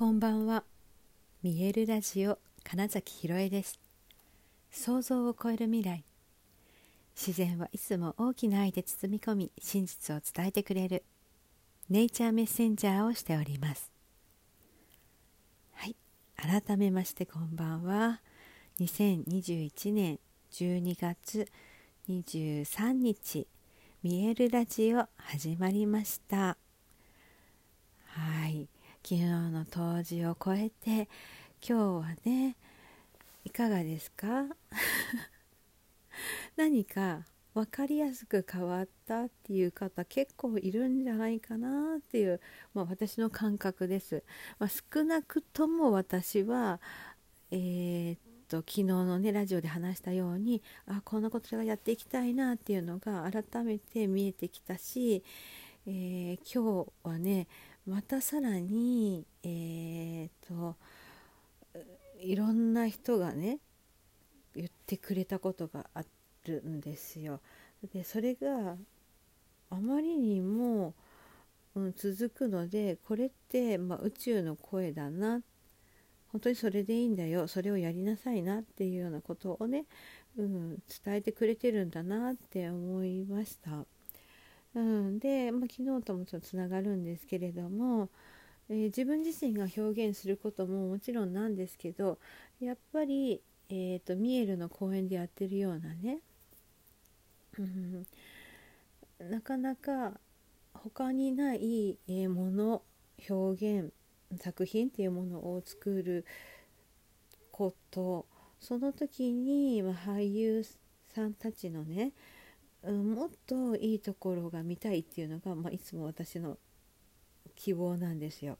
こんばんは。見えるラジオ金崎ひろえです。想像を超える未来。自然はいつも大きな愛で包み込み、真実を伝えてくれるネイチャーメッセンジャーをしております。はい、改めましてこんばんは。2021年12月23日、見えるラジオ始まりました。はい。昨日の冬至を超えて今日はねいかがですか？何か分かりやすく変わったっていう方結構いるんじゃないかなっていう、まあ、私の感覚です、まあ、少なくとも私はえー、っと昨日のねラジオで話したようにあこんなことがやっていきたいなっていうのが改めて見えてきたし、えー、今日はねまたさらにえー、といろんな人がね言ってくれたことがあるんですよ。でそれがあまりにも、うん、続くのでこれって、まあ、宇宙の声だな本当にそれでいいんだよそれをやりなさいなっていうようなことをね、うん、伝えてくれてるんだなって思いました。うん、で、まあ、昨日ともちょっとつながるんですけれども、えー、自分自身が表現することももちろんなんですけどやっぱり、えーと、ミエルの公演でやってるようなね、なかなか他にない、え、もの表現作品っていうものを作ることその時に、ま、俳優さんたちのねうん、もっといいところが見たいっていうのが、まあ、いつも私の希望なんですよ。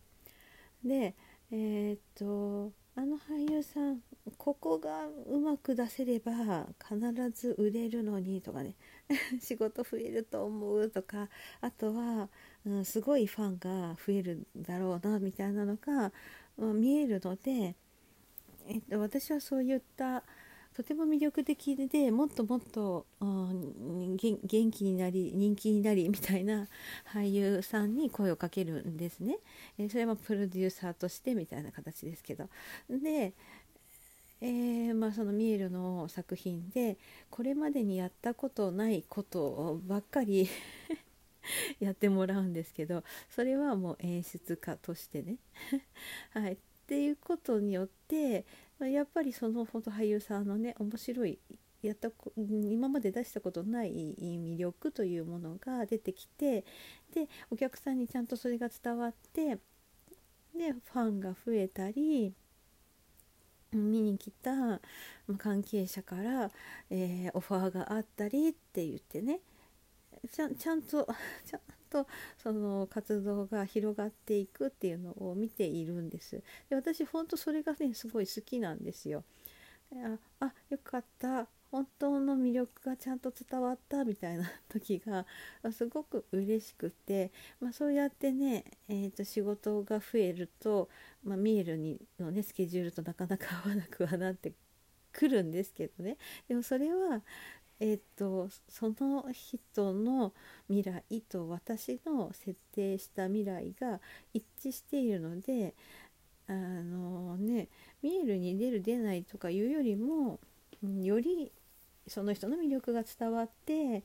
でえー、っとあの俳優さんここがうまく出せれば必ず売れるのにとかね 仕事増えると思うとかあとは、うん、すごいファンが増えるだろうなみたいなのが、うん、見えるので、えっと、私はそういったとても魅力的でもっともっと、うん、元気になり人気になりみたいな俳優さんに声をかけるんですね、えー、それはプロデューサーとしてみたいな形ですけど。で、えー、まあ、そのミエルの作品でこれまでにやったことないことばっかり やってもらうんですけどそれはもう演出家としてね。はい、っていうことによってやっぱりそのほど俳優さんのね面白いやった今まで出したことない魅力というものが出てきてでお客さんにちゃんとそれが伝わってでファンが増えたり見に来た関係者から、えー、オファーがあったりって言ってね。ちゃちゃんとちゃんとその活動が広がっていくっていうのを見ているんです。で私本当それがねすごい好きなんですよ。ああよかった。本当の魅力がちゃんと伝わったみたいな 時がすごく嬉しくて、まあ、そうやってね、えー、と仕事が増えると、まあ、ミエルにの、ね、スケジュールとなかなか合わなくはなってくるんですけどね。でもそれはえーと、その人の未来と私の設定した未来が一致しているのであのね見えるに出る出ないとかいうよりもよりその人の魅力が伝わって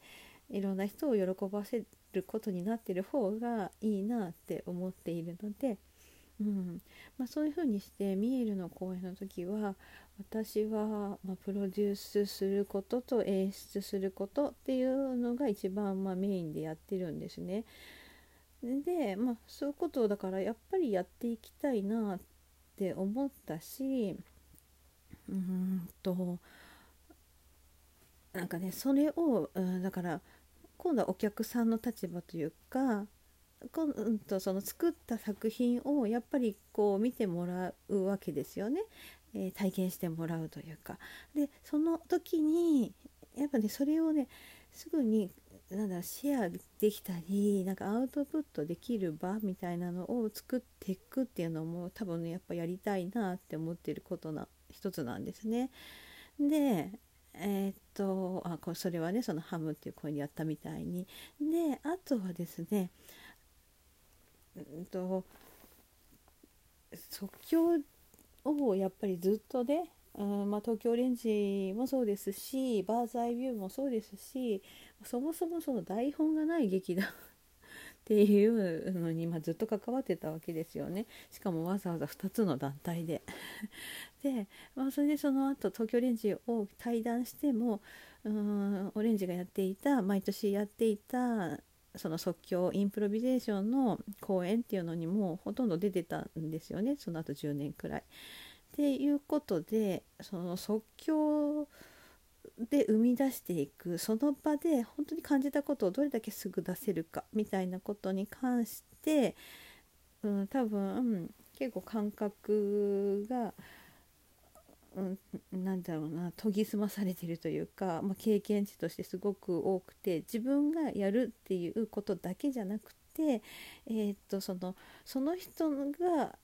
いろんな人を喜ばせることになってる方がいいなって思っているので。うんまあ、そういうふうにしてミエルの公演の時は私は、ま、プロデュースすることと演出することっていうのが一番、ま、メインでやってるんですね。で、まあ、そういうことをだからやっぱりやっていきたいなって思ったしうんとなんかねそれを、だから今度はお客さんの立場というか今度その作った作品をやっぱりこう見てもらうわけですよね、えー、体験してもらうというか。でその時にやっぱねそれをねすぐになんだシェアできたりなんかアウトプットできる場みたいなのを作っていくっていうのも多分ねやっぱやりたいなって思ってることな一つなんですね。でえー、っとあこれそれはねそのハムっていう声にやったみたいに。であとはですねうんと即興をやっぱりずっとねうんまあ、東京オレンジもそうですしバーズアイビューもそうですしそもそもその台本がない劇団っていうのに、まあ、ずっと関わってたわけですよね。しかもわざわざ2つの団体で。で、まあ、それでその後東京オレンジを対談してもうんオレンジがやっていた毎年やっていたその即興インプロビゼーションの公演っていうのにもほとんど出てたんですよねその後10年くらい。っていうことでその即興で生み出していくその場で本当に感じたことをどれだけすぐ出せるかみたいなことに関して、うん、多分、結構感覚が、うん、なんだろうな研ぎ澄まされてるというか、まあ、経験値としてすごく多くて自分がやるっていうことだけじゃなくて、えー、っとそのその人が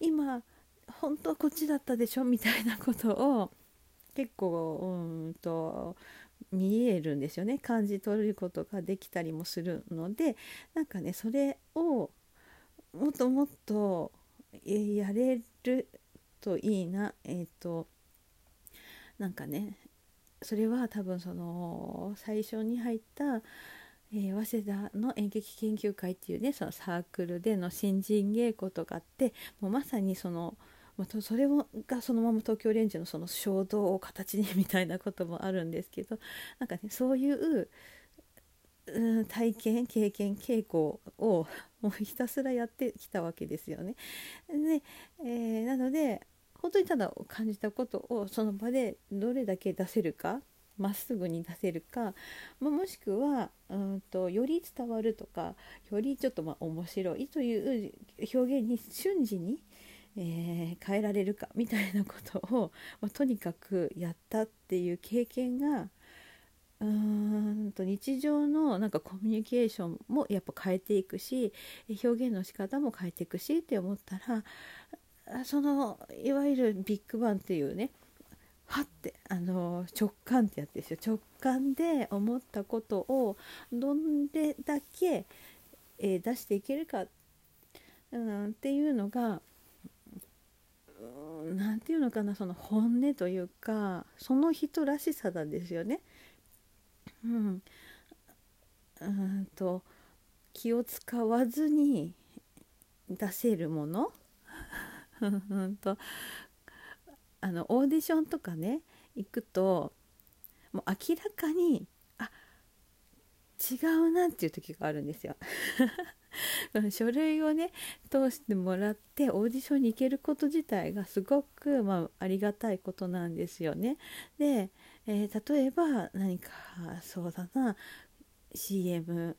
今本当はこっちだったでしょみたいなことを結構うんと見えるんですよね。感じ取ることができたりもするのでなんかねそれをもっともっとやれるといいなえっ、ー、となんかねそれは多分その最初に入ったえー、早稲田の演劇研究会っていうねそのサークルでの新人稽古とかってもうまさにそのまあ、それがそのまま東京レンジのその衝動を形にみたいなこともあるんですけどなんかねそういう、うん、体験経験稽古をもうひたすらやってきたわけですよね。でえー、なので本当にただ感じたことをその場でどれだけ出せるかまっすぐに出せるか、まあ、もしくはうんとより伝わるとかよりちょっとまあ面白いという表現に瞬時にえー、変えられるかみたいなことを、まあ、とにかくやったっていう経験がうんと日常のなんかコミュニケーションもやっぱ変えていくし表現の仕方も変えていくしって思ったらそのいわゆるビッグバンっていうねはってあの直感ってやつですよ直感で思ったことをどんでだけ、えー、出していけるか、うん、っていうのが何て言うのかなその本音というかその人らしさなんですよね。うん、うんと気を使わずに出せるもの とあのオーディションとかね行くともう明らかにあ違うなっていう時があるんですよ。書類をね通してもらってオーディションに行けること自体がすごく、まあ、ありがたいことなんですよね。で、えー、例えば何かそうだな CM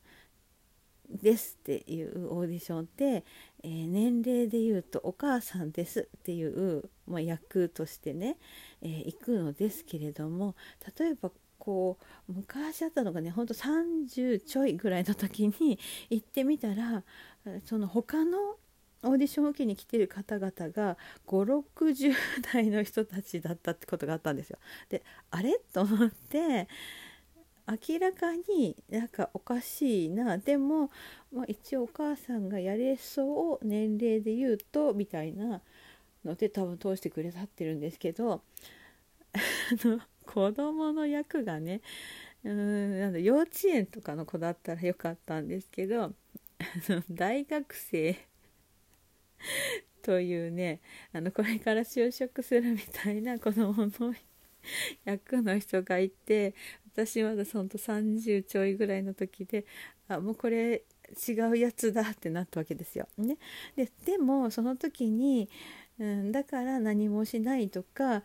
ですっていうオーディションって、えー、年齢で言うとお母さんですっていう、まあ、役としてね、えー、行くのですけれども例えばこう昔あったのがねほんと30ちょいぐらいの時に行ってみたらその他のオーディションを受けに来てる方々が560代の人たちだったってことがあったんですよ。であれ？と思って明らかになんかおかしいな。でも、まあ、一応お母さんがやれそう年齢で言うとみたいなので多分通してくれたってるんですけど子供の役がねうんなん幼稚園とかの子だったらよかったんですけど大学生というねあのこれから就職するみたいな子供の役の人がいて私まだその30ちょいぐらいの時であもうこれ違うやつだってなったわけですよ。ね、ででもその時にうん、だから何もしないとか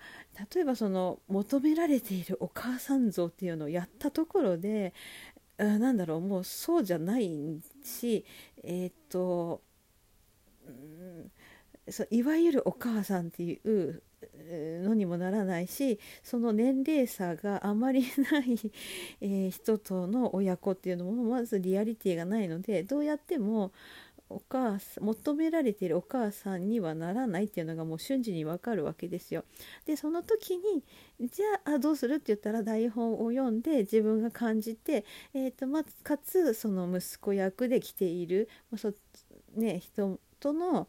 例えばその求められているお母さん像っていうのをやったところでなんだろうもうそうじゃないしえっ、と、うん、そういわゆるお母さんっていうのにもならないしその年齢差があまりない、えー、人との親子っていうのもまずリアリティがないのでどうやってもお母さん求められているお母さんにはならないっていうのがもう瞬時にわかるわけですよ。でその時にじゃあどうするって言ったら台本を読んで自分が感じて、えーとまかつその息子役で来ている、まあそね、人との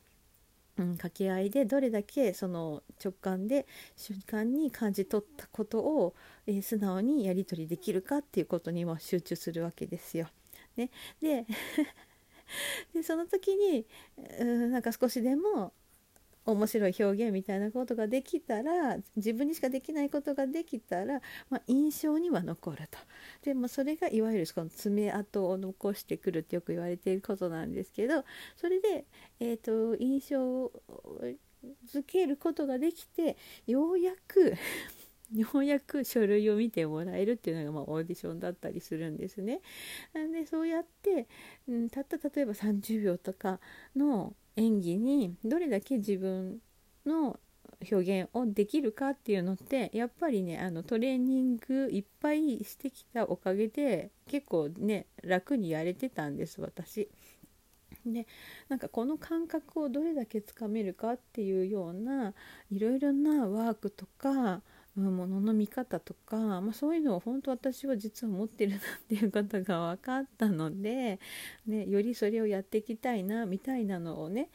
うん、掛け合いでどれだけその直感で瞬間に感じ取ったことを、えー、素直にやり取りできるかっていうことにも集中するわけですよ。ね、で でその時にうんなんか少しでも面白い表現みたいなことができたら自分にしかできないことができたら、まあ、印象には残るとでもそれがいわゆるこの爪痕を残してくるってよく言われていることなんですけどそれで、えーと、印象づけることができてようやく ようやく書類を見てもらえるっていうのがまあオーディションだったりするんですね。でそうやって、うん、たった例えば30秒とかの演技にどれだけ自分の表現をできるかっていうのってやっぱりねあのトレーニングいっぱいしてきたおかげで結構ね楽にやれてたんです私。でなんかこの感覚をどれだけつかめるかっていうようないろいろなワークとかものの見方とか、まあ、そういうのを本当私は実は持ってるなっていうことが分かったので、ね、よりそれをやっていきたいなみたいなのをね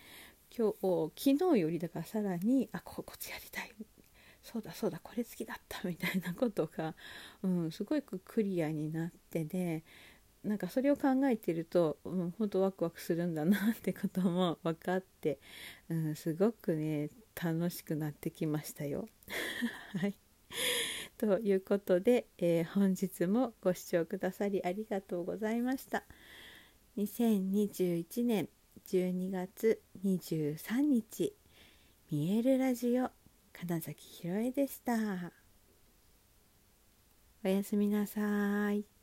今日昨日よりだからさらにあここつやりたいそうだそうだこれ好きだったみたいなことが、うん、すごくクリアになってねなんかそれを考えてると、うん、本当ワクワクするんだなってことも分かって、うん、すごくね楽しくなってきましたよ。はい ということで、えー、本日もご視聴くださりありがとうございました。2021年12月23日見えるラジオ金崎ひろえでした。おやすみなさい。